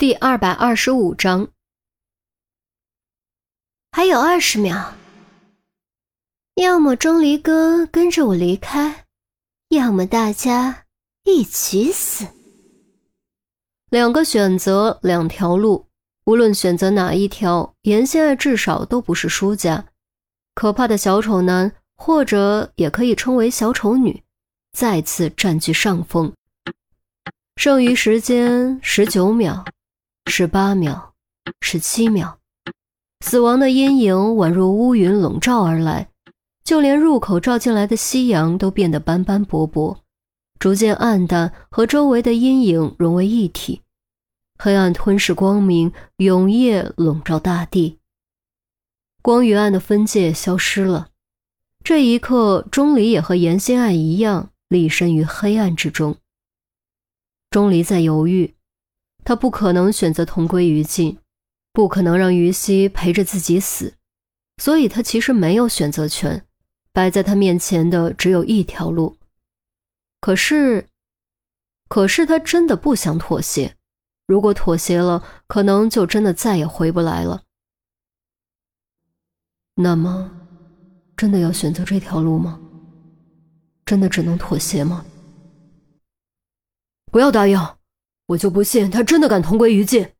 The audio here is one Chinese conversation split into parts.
第二百二十五章，还有二十秒，要么钟离哥跟着我离开，要么大家一起死。两个选择，两条路，无论选择哪一条，严心爱至少都不是输家。可怕的小丑男，或者也可以称为小丑女，再次占据上风。剩余时间十九秒。十八秒，十七秒，死亡的阴影宛若乌云笼罩而来，就连入口照进来的夕阳都变得斑斑驳驳，逐渐暗淡，和周围的阴影融为一体。黑暗吞噬光明，永夜笼罩大地。光与暗的分界消失了。这一刻，钟离也和严心爱一样，立身于黑暗之中。钟离在犹豫。他不可能选择同归于尽，不可能让于西陪着自己死，所以他其实没有选择权。摆在他面前的只有一条路。可是，可是他真的不想妥协。如果妥协了，可能就真的再也回不来了。那么，真的要选择这条路吗？真的只能妥协吗？不要答应！我就不信他真的敢同归于尽！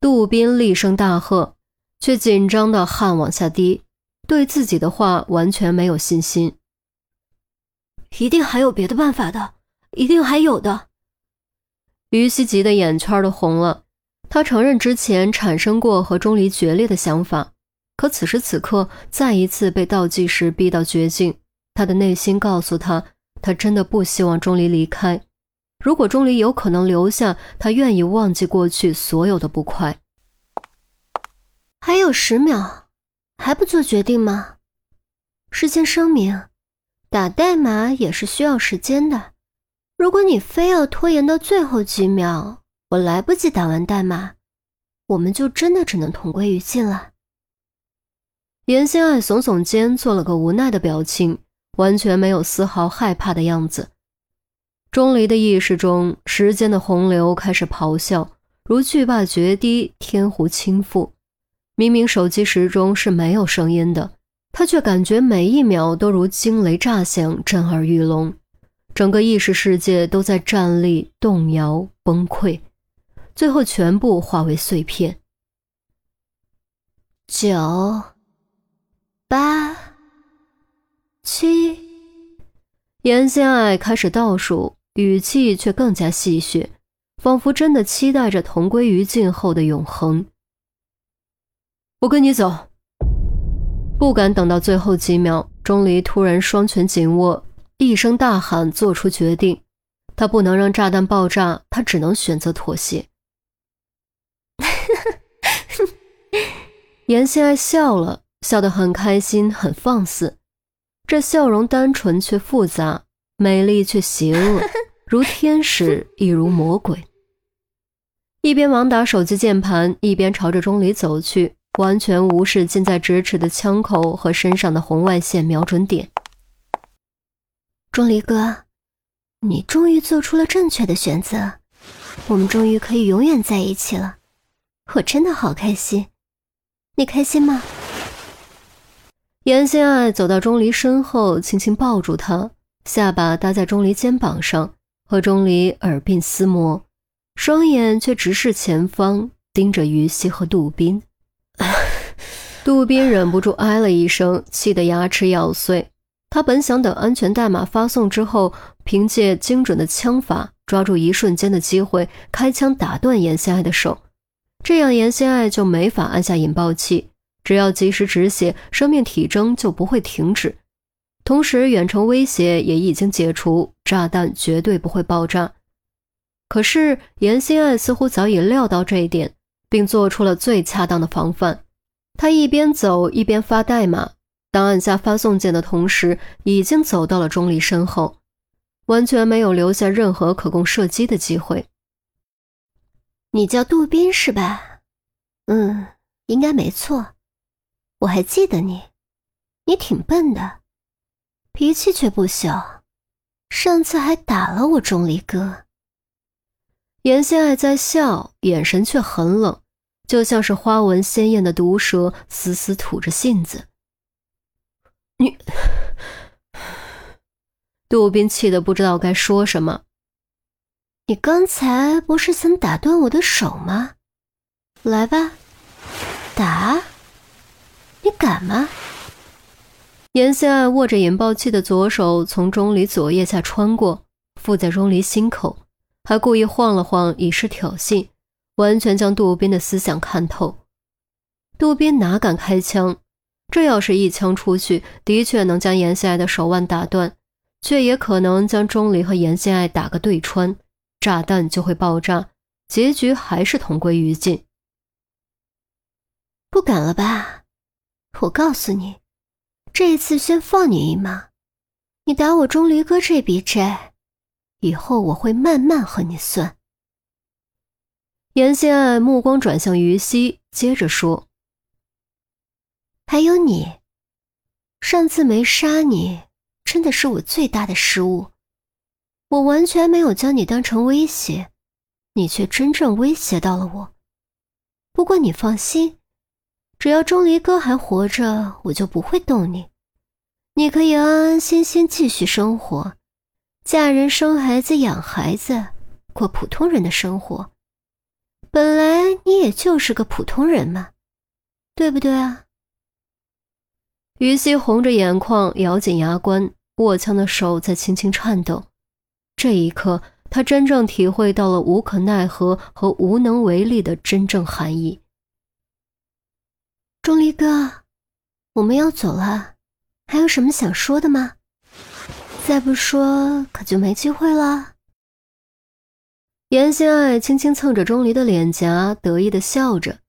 杜宾厉声大喝，却紧张的汗往下滴，对自己的话完全没有信心。一定还有别的办法的，一定还有的。于西急的眼圈都红了。他承认之前产生过和钟离决裂的想法，可此时此刻再一次被倒计时逼到绝境，他的内心告诉他，他真的不希望钟离离开。如果钟离有可能留下，他愿意忘记过去所有的不快。还有十秒，还不做决定吗？事先声明，打代码也是需要时间的。如果你非要拖延到最后几秒，我来不及打完代码，我们就真的只能同归于尽了。严心爱耸耸肩，做了个无奈的表情，完全没有丝毫害怕的样子。钟离的意识中，时间的洪流开始咆哮，如巨坝决堤，天湖倾覆。明明手机时钟是没有声音的，他却感觉每一秒都如惊雷炸响，震耳欲聋。整个意识世界都在站立、动摇、崩溃，最后全部化为碎片。九、八、七，严心爱开始倒数。语气却更加戏谑，仿佛真的期待着同归于尽后的永恒。我跟你走。不敢等到最后几秒，钟离突然双拳紧握，一声大喊，做出决定。他不能让炸弹爆炸，他只能选择妥协。严心爱笑了笑得很开心，很放肆，这笑容单纯却复杂，美丽却邪恶。如天使，亦如魔鬼。一边忙打手机键盘，一边朝着钟离走去，完全无视近在咫尺的枪口和身上的红外线瞄准点。钟离哥，你终于做出了正确的选择，我们终于可以永远在一起了，我真的好开心。你开心吗？严心爱走到钟离身后，轻轻抱住他，下巴搭在钟离肩膀上。和钟离耳鬓厮磨，双眼却直视前方，盯着于西和杜宾。杜宾忍不住哎了一声，气得牙齿咬碎。他本想等安全代码发送之后，凭借精准的枪法，抓住一瞬间的机会，开枪打断严心爱的手，这样严心爱就没法按下引爆器，只要及时止血，生命体征就不会停止。同时，远程威胁也已经解除，炸弹绝对不会爆炸。可是，严心爱似乎早已料到这一点，并做出了最恰当的防范。他一边走一边发代码，当按下发送键的同时，已经走到了钟离身后，完全没有留下任何可供射击的机会。你叫杜宾是吧？嗯，应该没错。我还记得你，你挺笨的。脾气却不小，上次还打了我钟离哥。严心爱在笑，眼神却很冷，就像是花纹鲜艳的毒蛇，死死吐着信子。你，杜宾气得不知道该说什么。你刚才不是想打断我的手吗？来吧，打！你敢吗？严心爱握着引爆器的左手从钟离左腋下穿过，附在钟离心口。还故意晃了晃，以示挑衅，完全将杜宾的思想看透。杜宾哪敢开枪？这要是一枪出去，的确能将严心爱的手腕打断，却也可能将钟离和严心爱打个对穿，炸弹就会爆炸，结局还是同归于尽。不敢了吧？我告诉你，这一次先放你一马，你打我钟离哥这笔债。以后我会慢慢和你算。严心爱目光转向于西，接着说：“还有你，上次没杀你，真的是我最大的失误。我完全没有将你当成威胁，你却真正威胁到了我。不过你放心，只要钟离哥还活着，我就不会动你。你可以安安心心继续生活。”嫁人、生孩子、养孩子，过普通人的生活。本来你也就是个普通人嘛，对不对啊？于西红着眼眶，咬紧牙关，握枪的手在轻轻颤抖。这一刻，他真正体会到了无可奈何和无能为力的真正含义。钟离哥，我们要走了，还有什么想说的吗？再不说，可就没机会了。严心爱轻轻蹭着钟离的脸颊，得意的笑着。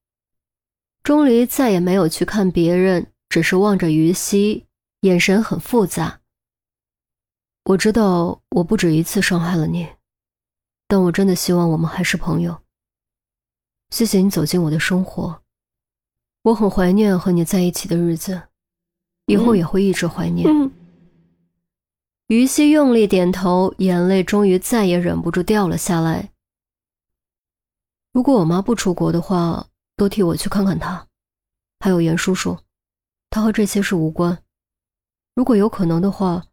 钟离再也没有去看别人，只是望着于西，眼神很复杂。我知道我不止一次伤害了你，但我真的希望我们还是朋友。谢谢你走进我的生活，我很怀念和你在一起的日子，以后也会一直怀念。于西用力点头，眼泪终于再也忍不住掉了下来。如果我妈不出国的话，多替我去看看她，还有严叔叔，他和这些事无关。如果有可能的话，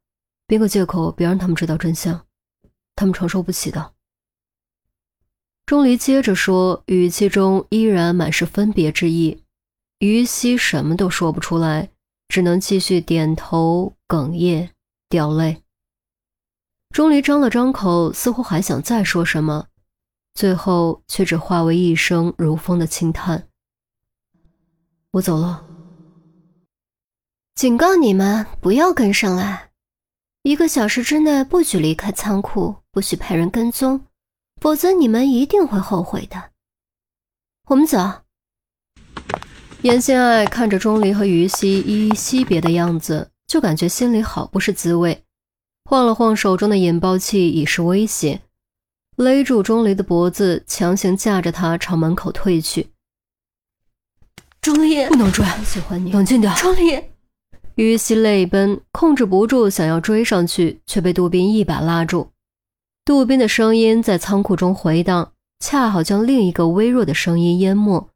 编个借口，别让他们知道真相，他们承受不起的。钟离接着说，语气中依然满是分别之意。于西什么都说不出来，只能继续点头，哽咽，掉泪。钟离张了张口，似乎还想再说什么，最后却只化为一声如风的轻叹：“我走了。”警告你们不要跟上来，一个小时之内不许离开仓库，不许派人跟踪，否则你们一定会后悔的。我们走。严心爱看着钟离和于西依依惜别的样子，就感觉心里好不是滋味。晃了晃手中的引爆器，以示威胁，勒住钟离的脖子，强行架着他朝门口退去。钟离，不能追，喜欢你，冷静点。钟离，于西泪奔，控制不住想要追上去，却被杜宾一把拉住。杜宾的声音在仓库中回荡，恰好将另一个微弱的声音淹没。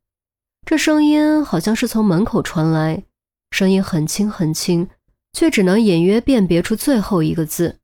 这声音好像是从门口传来，声音很轻很轻。却只能隐约辨别出最后一个字。